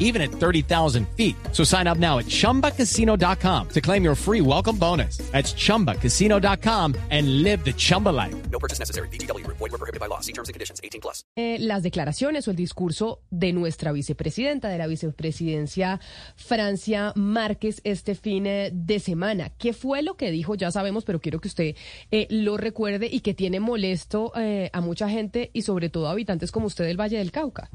even at 30,000 feet. So sign up now at chumbacasino.com to claim your free welcome bonus. That's chumbacasino.com and live the Chumba life. No purchase necessary. BGW. Void were prohibited by law. See terms and conditions. 18 plus. Eh, las declaraciones o el discurso de nuestra vicepresidenta, de la vicepresidencia Francia Márquez, este fin eh, de semana. ¿Qué fue lo que dijo? Ya sabemos, pero quiero que usted eh, lo recuerde y que tiene molesto eh, a mucha gente y sobre todo a habitantes como usted del Valle del Cauca.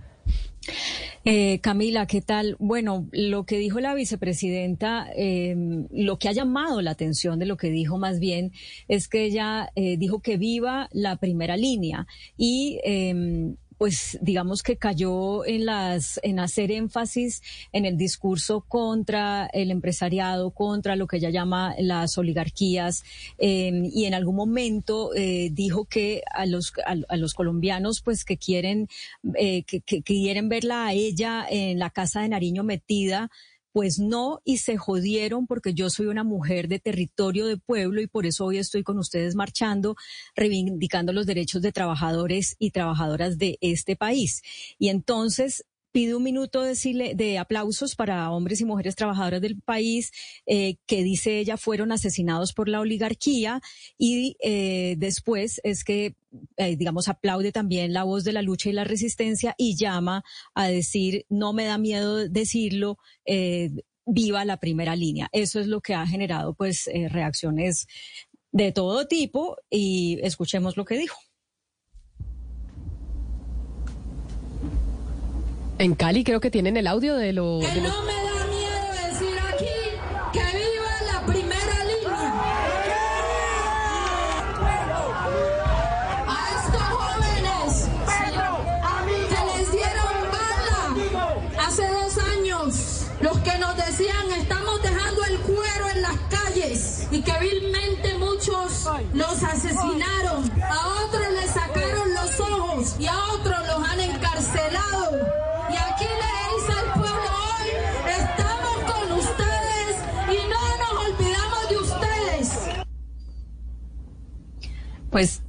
Eh, Camila, ¿qué tal? Bueno, lo que dijo la vicepresidenta, eh, lo que ha llamado la atención de lo que dijo más bien es que ella eh, dijo que viva la primera línea y em, pues digamos que cayó en las en hacer énfasis en el discurso contra el empresariado, contra lo que ella llama las oligarquías eh, y en algún momento eh, dijo que a los a, los colombianos pues que quieren eh, que, que quieren verla a ella en la casa de Nariño metida pues no, y se jodieron porque yo soy una mujer de territorio de pueblo y por eso hoy estoy con ustedes marchando, reivindicando los derechos de trabajadores y trabajadoras de este país. Y entonces pido un minuto de, de, aplausos para hombres y mujeres trabajadoras del país eh, que dice ella fueron asesinados por la oligarquía y eh, después es que eh, digamos aplaude también la voz de la lucha y la resistencia y llama a decir no me da miedo decirlo viva la primera línea eso es lo que ha generado pues reacciones de todo tipo y escuchemos lo que dijo En Cali creo que tienen el audio de lo... Que de lo... no me da miedo decir aquí que viva la primera línea. A estos jóvenes que les dieron bala hace dos años, los que nos decían estamos dejando el cuero en las calles y que vilmente muchos los asesinaron, a otros Pues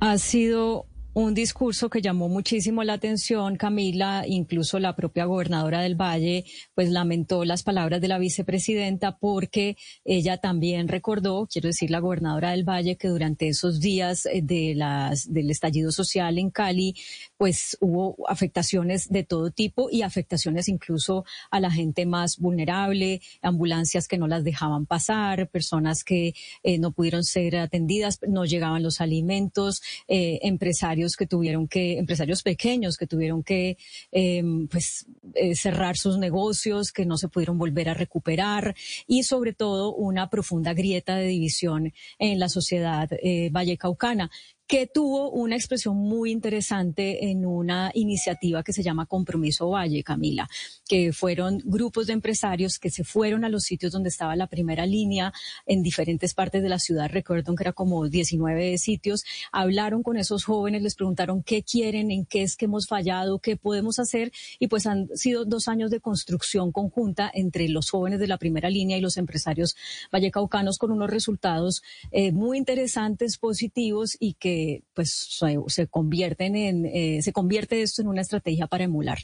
ha sido un discurso que llamó muchísimo la atención, Camila, incluso la propia gobernadora del Valle, pues lamentó las palabras de la vicepresidenta porque ella también recordó, quiero decir, la gobernadora del Valle, que durante esos días de las, del estallido social en Cali, pues hubo afectaciones de todo tipo y afectaciones incluso a la gente más vulnerable, ambulancias que no las dejaban pasar, personas que eh, no pudieron ser atendidas, no llegaban los alimentos, eh, empresarios que tuvieron que, empresarios pequeños que tuvieron que eh, pues, eh, cerrar sus negocios, que no se pudieron volver a recuperar y sobre todo una profunda grieta de división en la sociedad eh, vallecaucana que tuvo una expresión muy interesante en una iniciativa que se llama Compromiso Valle, Camila, que fueron grupos de empresarios que se fueron a los sitios donde estaba la primera línea en diferentes partes de la ciudad, recuerdo que era como 19 sitios, hablaron con esos jóvenes, les preguntaron qué quieren, en qué es que hemos fallado, qué podemos hacer, y pues han sido dos años de construcción conjunta entre los jóvenes de la primera línea y los empresarios vallecaucanos con unos resultados eh, muy interesantes, positivos y que pues se, se convierten en, eh, se convierte esto en una estrategia para emular.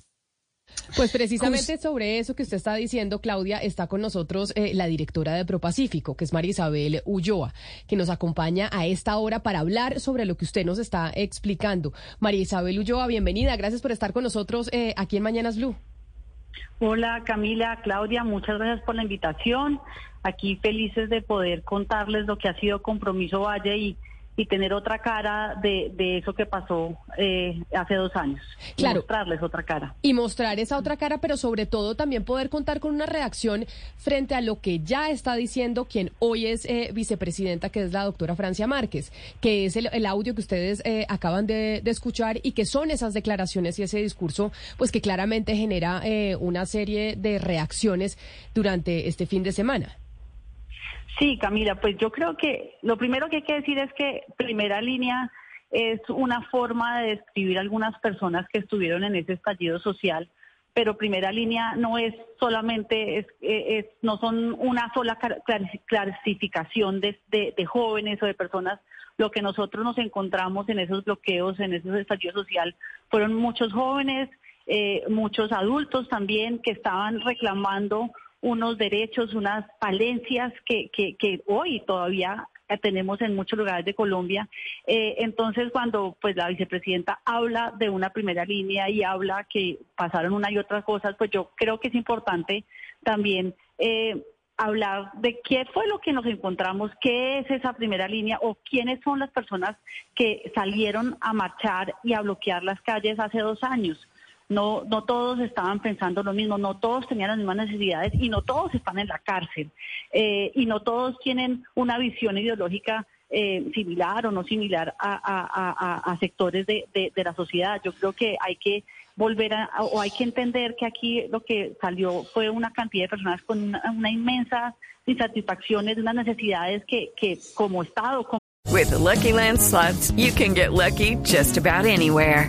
Pues precisamente sobre eso que usted está diciendo, Claudia, está con nosotros eh, la directora de ProPacífico, que es María Isabel Ulloa, que nos acompaña a esta hora para hablar sobre lo que usted nos está explicando. María Isabel Ulloa, bienvenida, gracias por estar con nosotros eh, aquí en Mañanas Blue. Hola Camila, Claudia, muchas gracias por la invitación. Aquí felices de poder contarles lo que ha sido Compromiso Valle y y tener otra cara de, de eso que pasó eh, hace dos años. Claro. Y mostrarles otra cara. Y mostrar esa otra cara, pero sobre todo también poder contar con una reacción frente a lo que ya está diciendo quien hoy es eh, vicepresidenta, que es la doctora Francia Márquez, que es el, el audio que ustedes eh, acaban de, de, escuchar y que son esas declaraciones y ese discurso, pues que claramente genera eh, una serie de reacciones durante este fin de semana. Sí, Camila, pues yo creo que lo primero que hay que decir es que primera línea es una forma de describir algunas personas que estuvieron en ese estallido social pero primera línea no es solamente, es, no son una sola clasificación de, jóvenes o de personas. Lo que nosotros nos encontramos en esos bloqueos, en esos estallidos social, fueron muchos jóvenes, eh, muchos adultos también que estaban reclamando unos derechos, unas falencias que, que, que hoy todavía tenemos en muchos lugares de Colombia. Eh, entonces, cuando pues la vicepresidenta habla de una primera línea y habla que pasaron una y otras cosas, pues yo creo que es importante también eh, hablar de qué fue lo que nos encontramos, qué es esa primera línea o quiénes son las personas que salieron a marchar y a bloquear las calles hace dos años no, no todos estaban pensando lo mismo, no todos tenían las mismas necesidades y no todos están en la cárcel eh, y no todos tienen una visión ideológica eh, similar o no similar a, sectores de, la sociedad. Yo creo que hay que volver a, o hay que entender que aquí lo que salió fue una cantidad de personas con una, inmensa insatisfacciones, unas necesidades que, que como Estado... Como With Lucky Land you can get lucky just about anywhere.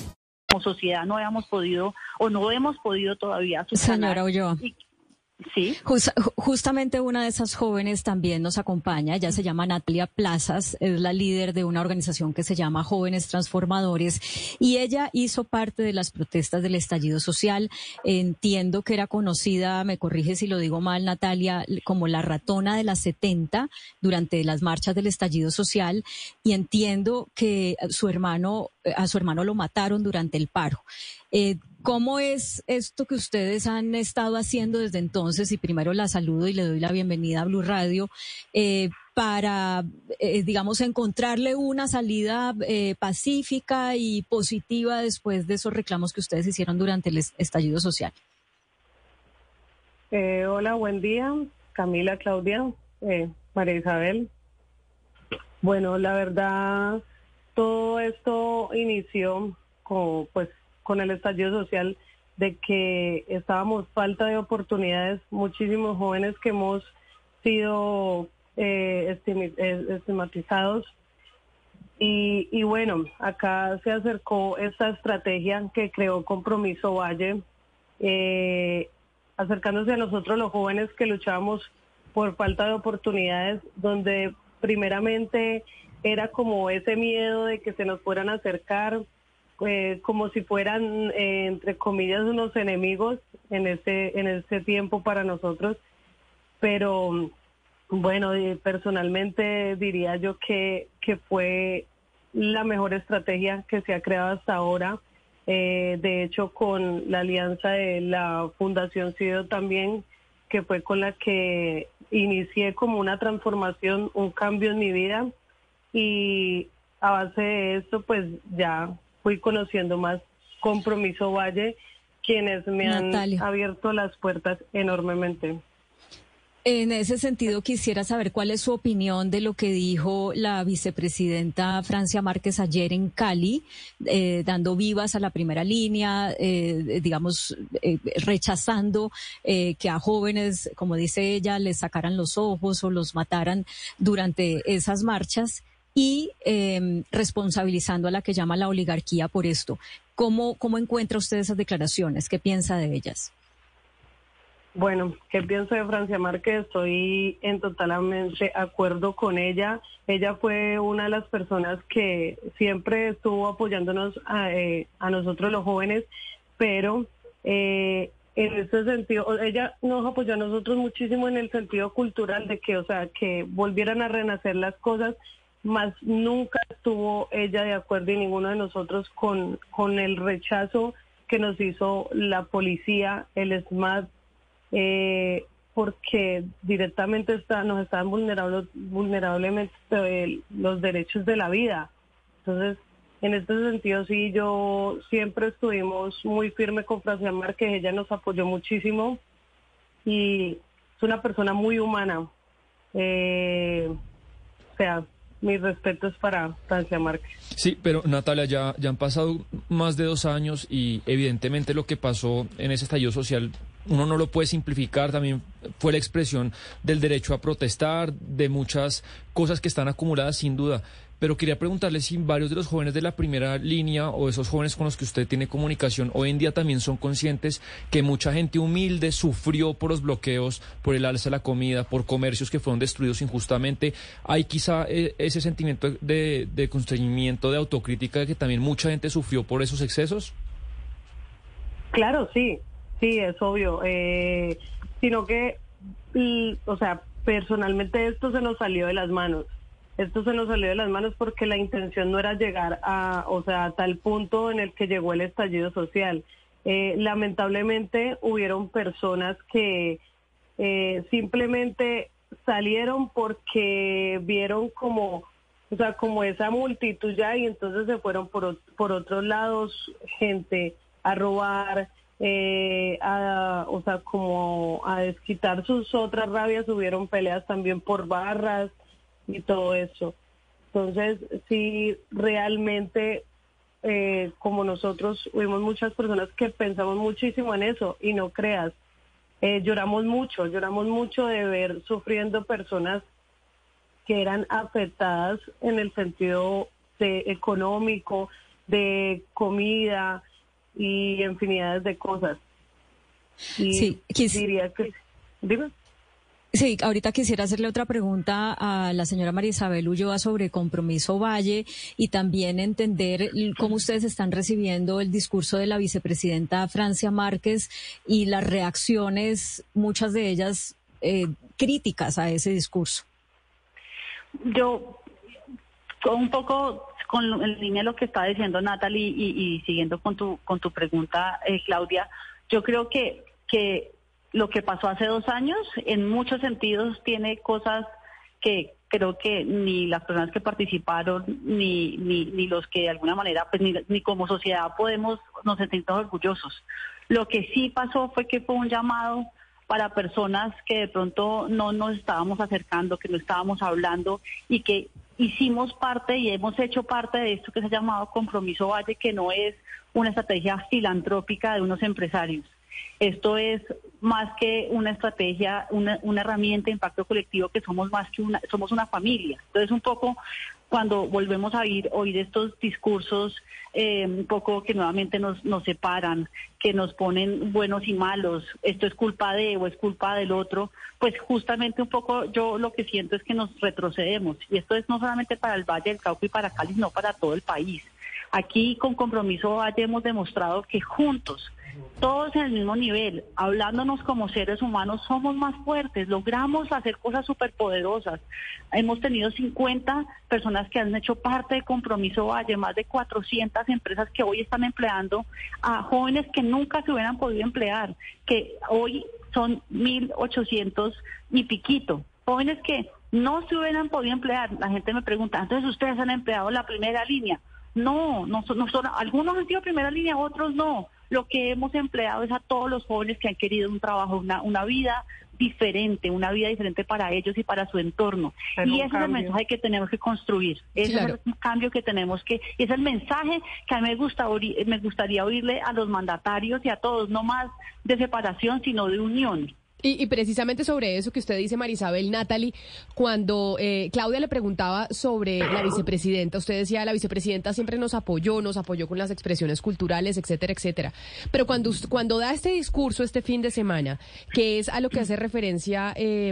Como sociedad no habíamos podido o no hemos podido todavía Señora Ulloa. Sí. justamente una de esas jóvenes también nos acompaña. Ella se llama Natalia Plazas, es la líder de una organización que se llama Jóvenes Transformadores y ella hizo parte de las protestas del estallido social. Entiendo que era conocida, me corrige si lo digo mal, Natalia, como la ratona de las 70 durante las marchas del estallido social y entiendo que su hermano, a su hermano lo mataron durante el paro. Eh, ¿Cómo es esto que ustedes han estado haciendo desde entonces? Y primero la saludo y le doy la bienvenida a Blue Radio eh, para, eh, digamos, encontrarle una salida eh, pacífica y positiva después de esos reclamos que ustedes hicieron durante el estallido social. hola, buen día. Camila, Claudia, María Isabel. Bueno, la verdad, todo esto inició como, pues, con el estallido social de que estábamos falta de oportunidades, muchísimos jóvenes que hemos sido eh, eh, estigmatizados. Y, bueno, acá se acercó esta estrategia que creó Compromiso Valle, eh, acercándose a nosotros los jóvenes que luchábamos por falta de oportunidades, donde primeramente era como ese miedo de que se nos fueran acercar, eh, como si fueran, eh, entre comillas, unos enemigos en este, en este tiempo para nosotros. Pero bueno, personalmente diría yo que, que fue la mejor estrategia que se ha creado hasta ahora. Eh, de hecho, con la alianza de la Fundación CIDO también, que fue con la que inicié como una transformación, un cambio en mi vida. Y a base de esto, pues ya fui conociendo más Compromiso Valle, quienes me han abierto las puertas enormemente. En ese sentido, quisiera saber cuál es su opinión de lo que dijo la vicepresidenta Francia Márquez ayer en Cali, eh, dando vivas a la primera línea, eh, digamos, eh, rechazando que a jóvenes, como dice ella, les sacaran los ojos o los mataran durante esas marchas y em, responsabilizando a la que llama la oligarquía por esto. ¿Cómo, ¿Cómo encuentra usted esas declaraciones? ¿Qué piensa de ellas? Bueno, ¿qué pienso de Francia Márquez? Estoy en totalmente acuerdo con ella. Ella fue una de las personas que siempre estuvo apoyándonos a, eh, a nosotros los jóvenes, pero eh, en ese sentido, ella nos apoyó a nosotros muchísimo en el sentido cultural de que, o sea, que volvieran a renacer las cosas más nunca estuvo ella de acuerdo y ninguno de nosotros con, con el rechazo que nos hizo la policía, el SMAT, eh, porque directamente está, nos estaban vulnerando vulnerablemente eh, los derechos de la vida. Entonces, en este sentido sí, yo siempre estuvimos muy firme con Francia Márquez, ella nos apoyó muchísimo y es una persona muy humana. Eh, o sea, mis respetos para Francia Márquez. Sí, pero Natalia, ya, ya han pasado más de dos años y evidentemente lo que pasó en ese estallido social uno no lo puede simplificar, también fue la expresión del derecho a protestar, de muchas cosas que están acumuladas sin duda. Pero quería preguntarle si varios de los jóvenes de la primera línea o esos jóvenes con los que usted tiene comunicación hoy en día también son conscientes que mucha gente humilde sufrió por los bloqueos, por el alza de la comida, por comercios que fueron destruidos injustamente. Hay quizá eh, ese sentimiento de, de constreñimiento, de autocrítica, de que también mucha gente sufrió por esos excesos. Claro, sí, sí, es obvio. Eh, sino que, o sea, personalmente esto se nos salió de las manos esto se nos salió de las manos porque la intención no era llegar a, o sea, a tal punto en el que llegó el estallido social. Eh, lamentablemente hubieron personas que eh, simplemente salieron porque vieron como, o sea, como esa multitud ya y entonces se fueron por, por otros lados gente a robar, eh, a, o sea, como a desquitar sus otras rabias, hubieron peleas también por barras, y todo eso. Entonces, sí, realmente, eh, como nosotros, vimos muchas personas que pensamos muchísimo en eso y no creas, eh, lloramos mucho, lloramos mucho de ver sufriendo personas que eran afectadas en el sentido de económico, de comida y infinidades de cosas. Y sí, diría que... Dime. Sí, ahorita quisiera hacerle otra pregunta a la señora María Isabel Ulloa sobre Compromiso Valle y también entender cómo ustedes están recibiendo el discurso de la vicepresidenta Francia Márquez y las reacciones, muchas de ellas eh, críticas a ese discurso. Yo, un poco con en línea lo que está diciendo Natalie y, siguiendo con tu, con tu pregunta, eh, Claudia, yo creo que, que lo que pasó hace dos años, en muchos sentidos, tiene cosas que creo que ni las personas que participaron, ni, ni, ni los que de alguna manera, pues ni, ni como sociedad podemos nos sentirnos orgullosos. Lo que sí pasó fue que fue un llamado para personas que de pronto no nos estábamos acercando, que no estábamos hablando y que hicimos parte y hemos hecho parte de esto que se ha llamado Compromiso Valle, que no es una estrategia filantrópica de unos empresarios esto es más que una estrategia, una, herramienta de impacto colectivo que somos más que una, somos una familia. Entonces un poco cuando volvemos a oír, oír estos discursos eh, un poco que nuevamente nos, nos separan, que nos ponen buenos y malos, esto es culpa de o es culpa del otro, pues justamente un poco yo lo que siento es que nos retrocedemos. Y esto es no solamente para el Valle del Cauca y para Cali, sino para todo el país. Aquí con Compromiso Valle hemos demostrado que juntos, todos en el mismo nivel, hablándonos como seres humanos, somos más fuertes, logramos hacer cosas superpoderosas. Hemos tenido 50 personas que han hecho parte de Compromiso Valle, más de 400 empresas que hoy están empleando a jóvenes que nunca se hubieran podido emplear, que hoy son 1.800 y piquito. Jóvenes que no se hubieran podido emplear. La gente me pregunta, entonces ustedes han empleado la primera línea. No, no, son, algunos han sido primera línea, otros no. Lo que hemos empleado es a todos los jóvenes que han querido un trabajo, una, una vida diferente, una vida diferente para ellos y para su entorno. y ese es el mensaje que tenemos que construir. Ese es el cambio que tenemos que, es el mensaje que a mí me, gusta, me gustaría oírle a los mandatarios y a todos, no más de separación, sino de unión. Y, precisamente sobre eso que usted dice, Marisabel Natalie, cuando eh, Claudia le preguntaba sobre la vicepresidenta, usted decía, la vicepresidenta siempre nos apoyó, nos apoyó con las expresiones culturales, etcétera, etcétera. Pero cuando, cuando da este discurso este fin de semana, que es a lo que hace referencia eh,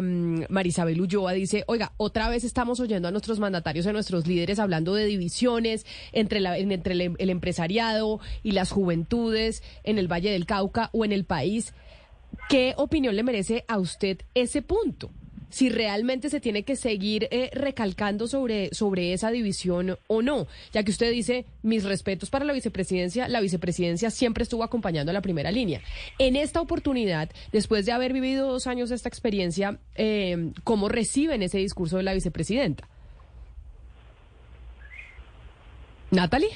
Marisabel Ulloa, dice, oiga, otra vez estamos oyendo a nuestros mandatarios, a nuestros líderes hablando de divisiones entre, la, entre el empresariado y las juventudes en el Valle del Cauca o en el país. ¿Qué opinión le merece a usted ese punto? Si realmente se tiene que seguir eh, recalcando sobre, sobre esa división o no, ya que usted dice, mis respetos para la vicepresidencia, la vicepresidencia siempre estuvo acompañando a la primera línea. En esta oportunidad, después de haber vivido dos años esta experiencia, eh, ¿cómo reciben ese discurso de la vicepresidenta? Natalie.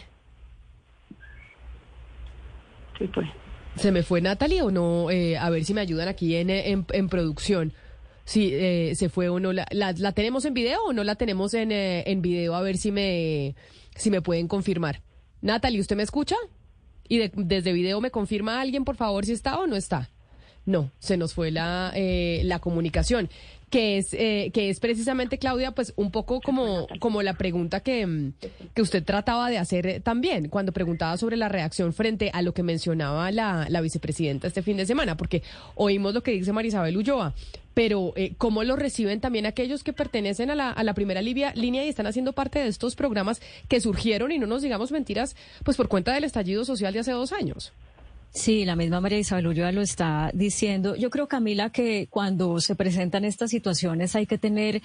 sí fue. ¿Se me fue Natalie o no? Eh, a ver si me ayudan aquí en, en, producción. Si eh, se fue o no. La, la, tenemos en video o no la tenemos en, eh, en video? A ver si me, si me pueden confirmar. Natalie, ¿usted me escucha? Y de- desde video me confirma alguien, por favor, si está o no está. No, se nos fue la, eh, la comunicación, que es, eh, que es precisamente, Claudia, pues un poco como, como la pregunta que, mm, que usted trataba de hacer también, cuando preguntaba sobre la reacción frente a lo que mencionaba la, la vicepresidenta este fin de semana, porque oímos lo que dice Marisabel Ulloa, pero eh, ¿cómo lo reciben también aquellos que pertenecen a la, a la primera línea y están haciendo parte de estos programas que surgieron, y no nos digamos mentiras, pues por cuenta del estallido social de hace dos años? Sí, la misma María Isabel Ulloa lo está diciendo. Yo creo, Camila, que cuando se presentan estas situaciones hay que tener,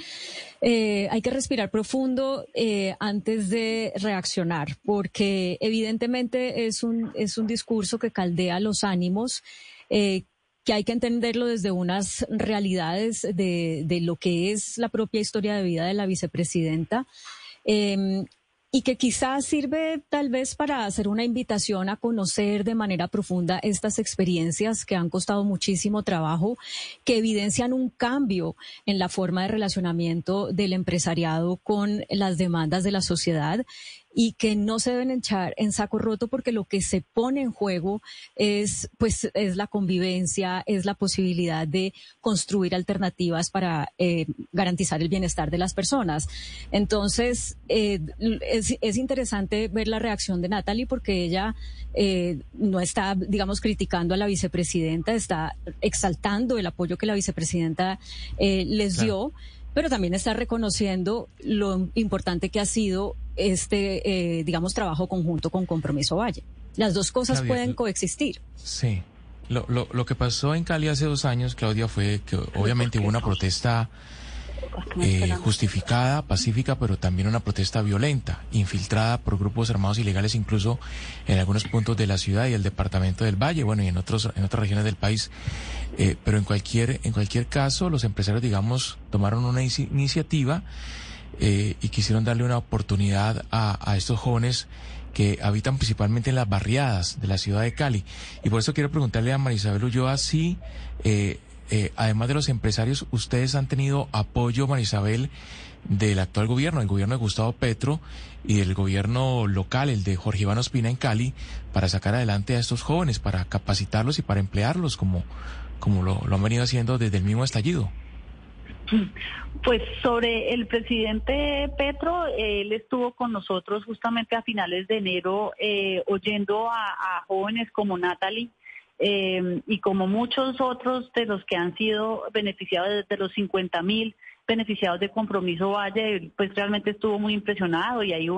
eh, hay que respirar profundo eh, antes de reaccionar, porque evidentemente es un, es un discurso que caldea los ánimos. eh, que hay que entenderlo desde unas realidades de, de lo que es la propia historia de vida de la vicepresidenta. Y que quizás sirve tal vez para hacer una invitación a conocer de manera profunda estas experiencias que han costado muchísimo trabajo, que evidencian un cambio en la forma de relacionamiento del empresariado con las demandas de la sociedad y que no se deben echar en saco roto porque lo que se pone en juego es pues es la convivencia, es la posibilidad de construir alternativas para eh, garantizar el bienestar de las personas. Entonces, eh, es, es interesante ver la reacción de Natalie porque ella eh, no está, digamos, criticando a la vicepresidenta, está exaltando el apoyo que la vicepresidenta eh, les Claro. dio pero también está reconociendo lo importante que ha sido este, eh, digamos, trabajo conjunto con Compromiso Valle. Las dos cosas Claudia, pueden coexistir. Sí. Lo, lo, lo que pasó en Cali hace dos años, Claudia, fue que obviamente hubo una protesta eh, justificada, pacífica, pero también una protesta violenta, infiltrada por grupos armados ilegales, incluso en algunos puntos de la ciudad y el departamento del Valle, bueno, y en otros, en otras regiones del país. Eh, pero en cualquier, en cualquier caso, los empresarios, digamos, tomaron una inici- iniciativa eh, y quisieron darle una oportunidad a, estos jóvenes que habitan principalmente en las barriadas de la ciudad de Cali. Y por eso quiero preguntarle a Marisabel Ulloa si, eh, eh, además de los empresarios, ustedes han tenido apoyo, Marisabel, del actual gobierno, el gobierno de Gustavo Petro y del gobierno local, el de Jorge Iván Ospina en Cali, para sacar adelante a estos jóvenes, para capacitarlos y para emplearlos como, como lo han venido haciendo desde el mismo estallido. Pues sobre el presidente Petro, él estuvo con nosotros justamente a finales de enero eh, oyendo a, jóvenes como Natalie eh, y como muchos otros de los que han sido beneficiados de los 50 mil beneficiados de Compromiso Valle, pues realmente estuvo muy impresionado y ahí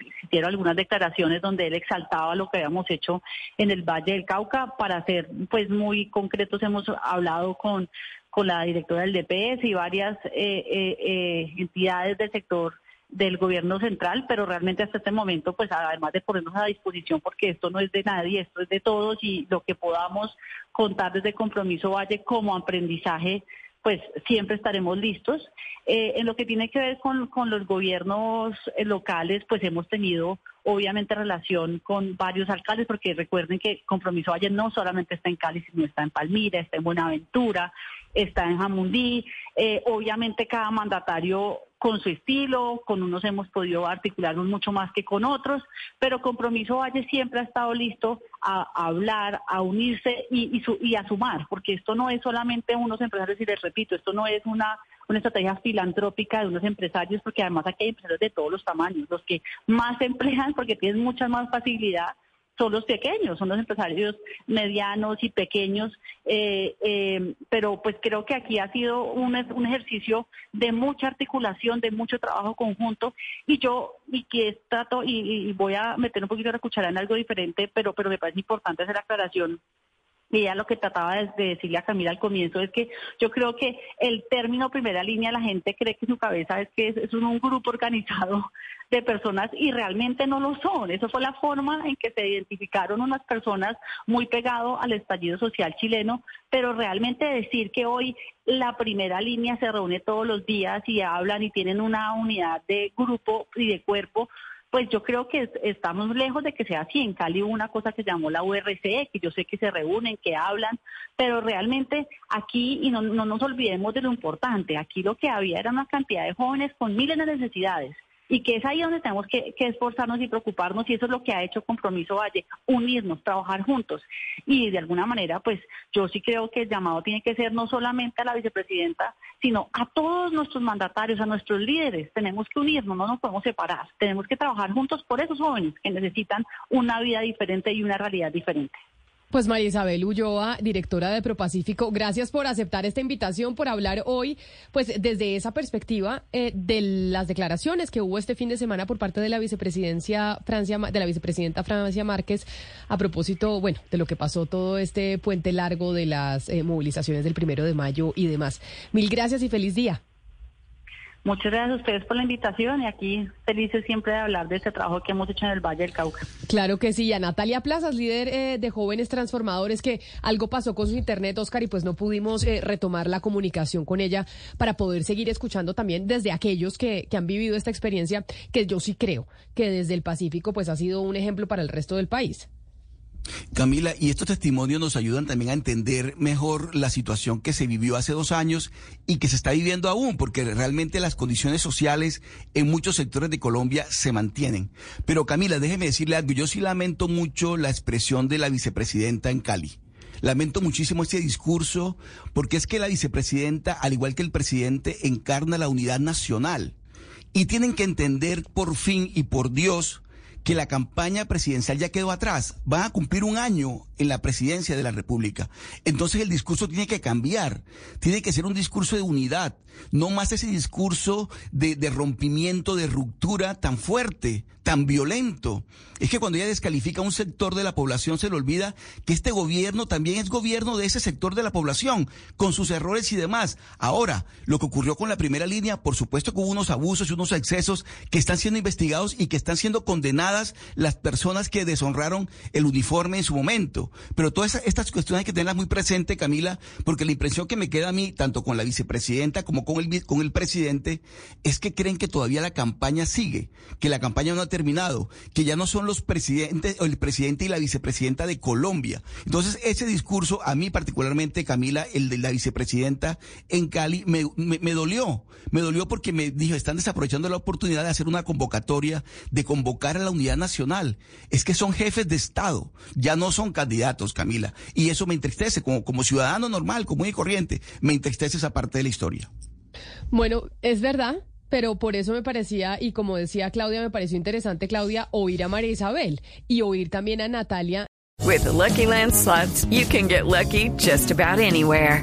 existieron algunas declaraciones donde él exaltaba lo que habíamos hecho en el Valle del Cauca. Para ser pues muy concretos, hemos hablado con con la directora del DPS y varias eh, eh, eh, entidades del sector del gobierno central, pero realmente hasta este momento, pues además de ponernos a disposición, porque esto no es de nadie, esto es de todos y lo que podamos contar desde Compromiso Valle como aprendizaje, pues siempre estaremos listos. Eh, en lo que tiene que ver con, con los gobiernos eh, locales, pues hemos tenido obviamente relación con varios alcaldes, porque recuerden que Compromiso Valle no solamente está en Cali, sino está en Palmira, está en Buenaventura, está en Jamundí. Eh, obviamente cada mandatario con su estilo, con unos hemos podido articularnos mucho más que con otros, pero Compromiso Valle siempre ha estado listo a, hablar, a unirse y, y, su- y a sumar, porque esto no es solamente unos empresarios, y les repito, esto no es una, una estrategia filantrópica de unos empresarios, porque además aquí hay empresarios de todos los tamaños, los que más emplean porque tienen mucha más facilidad son los pequeños, son los empresarios medianos y pequeños, eh, eh, pero pues creo que aquí ha sido un, un ejercicio de mucha articulación, de mucho trabajo conjunto y yo y que trato y, y voy a meter un poquito la cuchara en algo diferente, pero pero me parece importante hacer la aclaración y ella lo que trataba de, de decirle a Camila al comienzo es que yo creo que el término primera línea la gente cree que en su cabeza es que es, un, un grupo organizado de personas y realmente no lo son. Eso fue la forma en que se identificaron unas personas muy pegado al estallido social chileno, pero realmente decir que hoy la primera línea se reúne todos los días y hablan y tienen una unidad de grupo y de cuerpo pues yo creo que estamos lejos de que sea así. En Cali hubo una cosa que se llamó la URCE, que yo sé que se reúnen, que hablan, pero realmente aquí, y no, no nos olvidemos de lo importante, aquí lo que había era una cantidad de jóvenes con miles de necesidades y que es ahí donde tenemos que, esforzarnos y preocuparnos y eso es lo que ha hecho Compromiso Valle, unirnos, trabajar juntos. Y de alguna manera pues yo sí creo que el llamado tiene que ser no solamente a la vicepresidenta, sino a todos nuestros mandatarios, a nuestros líderes, tenemos que unirnos, no nos podemos separar, tenemos que trabajar juntos por esos jóvenes que necesitan una vida diferente y una realidad diferente. Pues María Isabel Ulloa, directora de ProPacífico, gracias por aceptar esta invitación, por hablar hoy, pues desde esa perspectiva eh, de las declaraciones que hubo este fin de semana por parte de la vicepresidencia Francia, de la vicepresidenta Francia Márquez, a propósito, bueno, de lo que pasó todo este puente largo de las eh, movilizaciones del primero de mayo y demás. Mil gracias y feliz día. Muchas gracias a ustedes por la invitación y aquí felices siempre de hablar de este trabajo que hemos hecho en el Valle del Cauca. Claro que sí, a Natalia Plazas, líder eh, de jóvenes transformadores, que algo pasó con su internet, Oscar, y pues no pudimos eh, retomar la comunicación con ella para poder seguir escuchando también desde aquellos que, que han vivido esta experiencia, que yo sí creo que desde el Pacífico pues ha sido un ejemplo para el resto del país. Camila, y estos testimonios nos ayudan también a entender mejor la situación que se vivió hace dos años y que se está viviendo aún, porque realmente las condiciones sociales en muchos sectores de Colombia se mantienen. Pero Camila, déjeme decirle algo, yo sí lamento mucho la expresión de la vicepresidenta en Cali. Lamento muchísimo este discurso porque es que la vicepresidenta, al igual que el presidente, encarna la unidad nacional. Y tienen que entender por fin y por Dios que la campaña presidencial ya quedó atrás. Van a cumplir un año en la presidencia de la República. Entonces el discurso tiene que cambiar. Tiene que ser un discurso de unidad. No más ese discurso de, rompimiento, de ruptura tan fuerte, tan violento. Es que cuando ella descalifica a un sector de la población se le olvida que este gobierno también es gobierno de ese sector de la población, con sus errores y demás. Ahora, lo que ocurrió con la primera línea, por supuesto que hubo unos abusos y unos excesos que están siendo investigados y que están siendo las personas que deshonraron el uniforme en su momento. Pero todas estas cuestiones hay que tenerlas muy presentes, Camila, porque la impresión que me queda a mí, tanto con la vicepresidenta como con el, con el presidente, es que creen que todavía la campaña sigue, que la campaña no ha terminado, que ya no son los presidentes, o el presidente y la vicepresidenta de Colombia. Entonces, ese discurso, a mí particularmente, Camila, el de la vicepresidenta en Cali, me, me, dolió. Me dolió porque me dijo, están desaprovechando la oportunidad de hacer una convocatoria, de convocar a la unidad nacional. Es que son jefes de Estado, ya no son candidatos, Camila. Y eso me entristece como, como ciudadano normal, como y corriente. Me entristece esa parte de la historia. Bueno, es verdad, pero por eso me parecía, y como decía Claudia, me pareció interesante, Claudia, oír a María Isabel y oír también a Natalia. With the Lucky Land slots, you can get lucky just about anywhere.